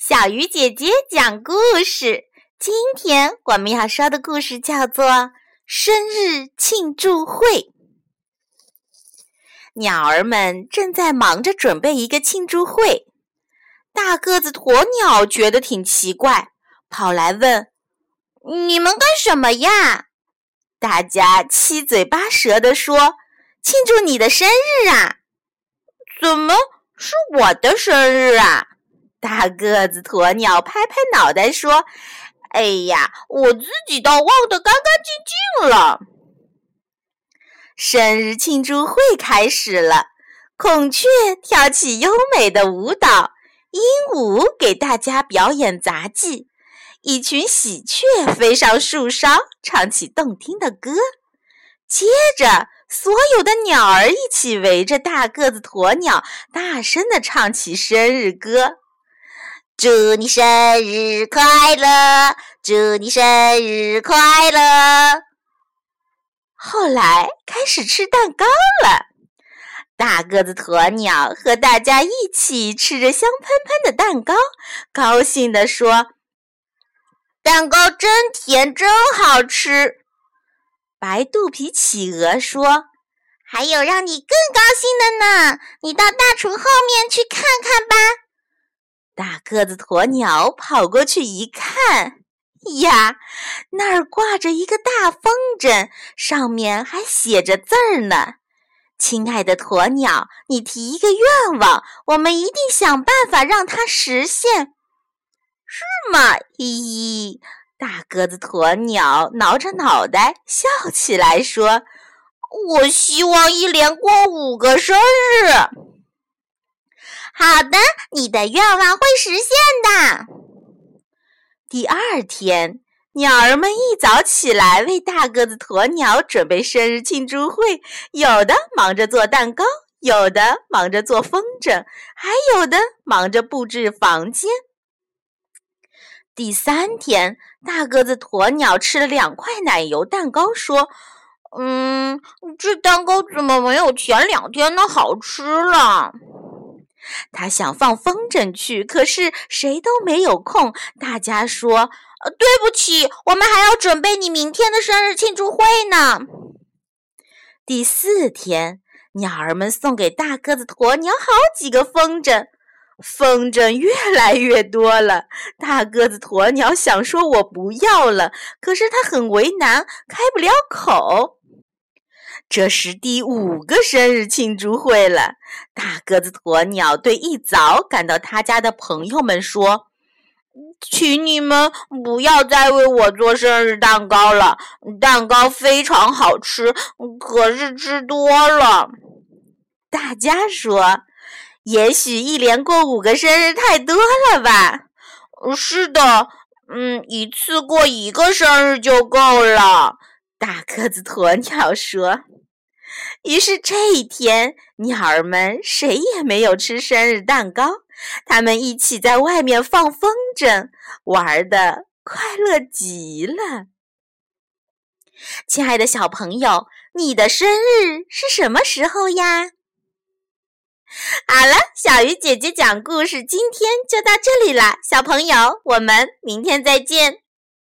小鱼姐姐讲故事。今天我们要说的故事叫做《生日庆祝会》。鸟儿们正在忙着准备一个庆祝会。大个子鸵鸟觉得挺奇怪，跑来问：“你们干什么呀？”大家七嘴八舌地说：“庆祝你的生日啊！”怎么是我的生日啊？大个子鸵鸟拍拍脑袋说：“哎呀，我自己倒忘得干干净净了。”生日庆祝会开始了，孔雀跳起优美的舞蹈，鹦鹉给大家表演杂技，一群喜鹊飞上树梢，唱起动听的歌。接着，所有的鸟儿一起围着大个子鸵鸟，大声地唱起生日歌。祝你生日快乐！祝你生日快乐！后来开始吃蛋糕了，大个子鸵鸟和大家一起吃着香喷喷的蛋糕，高兴地说：“蛋糕真甜，真好吃。”白肚皮企鹅说：“还有让你更高兴的呢，你到大厨后面去看看吧。”大个子鸵鸟跑过去一看，呀，那儿挂着一个大风筝，上面还写着字儿呢。亲爱的鸵鸟，你提一个愿望，我们一定想办法让它实现。是吗？咦，大个子鸵鸟挠着脑袋笑起来说：“我希望一连过五个生日。”好的，你的愿望会实现的。第二天，鸟儿们一早起来为大个子鸵鸟准备生日庆祝会，有的忙着做蛋糕，有的忙着做风筝，还有的忙着布置房间。第三天，大个子鸵鸟吃了两块奶油蛋糕，说：“嗯，这蛋糕怎么没有前两天的好吃了？”他想放风筝去，可是谁都没有空。大家说：“对不起，我们还要准备你明天的生日庆祝会呢。”第四天，鸟儿们送给大个子鸵鸟好几个风筝，风筝越来越多了。大个子鸵鸟想说：“我不要了。”可是他很为难，开不了口。这是第五个生日庆祝会了。大个子鸵鸟对一早赶到他家的朋友们说：“请你们不要再为我做生日蛋糕了，蛋糕非常好吃，可是吃多了。”大家说：“也许一连过五个生日太多了吧？”“是的，嗯，一次过一个生日就够了。”大个子鸵鸟说。于是这一天，鸟儿们谁也没有吃生日蛋糕，他们一起在外面放风筝，玩的快乐极了。亲爱的小朋友，你的生日是什么时候呀？好了，小鱼姐姐讲故事，今天就到这里了，小朋友，我们明天再见。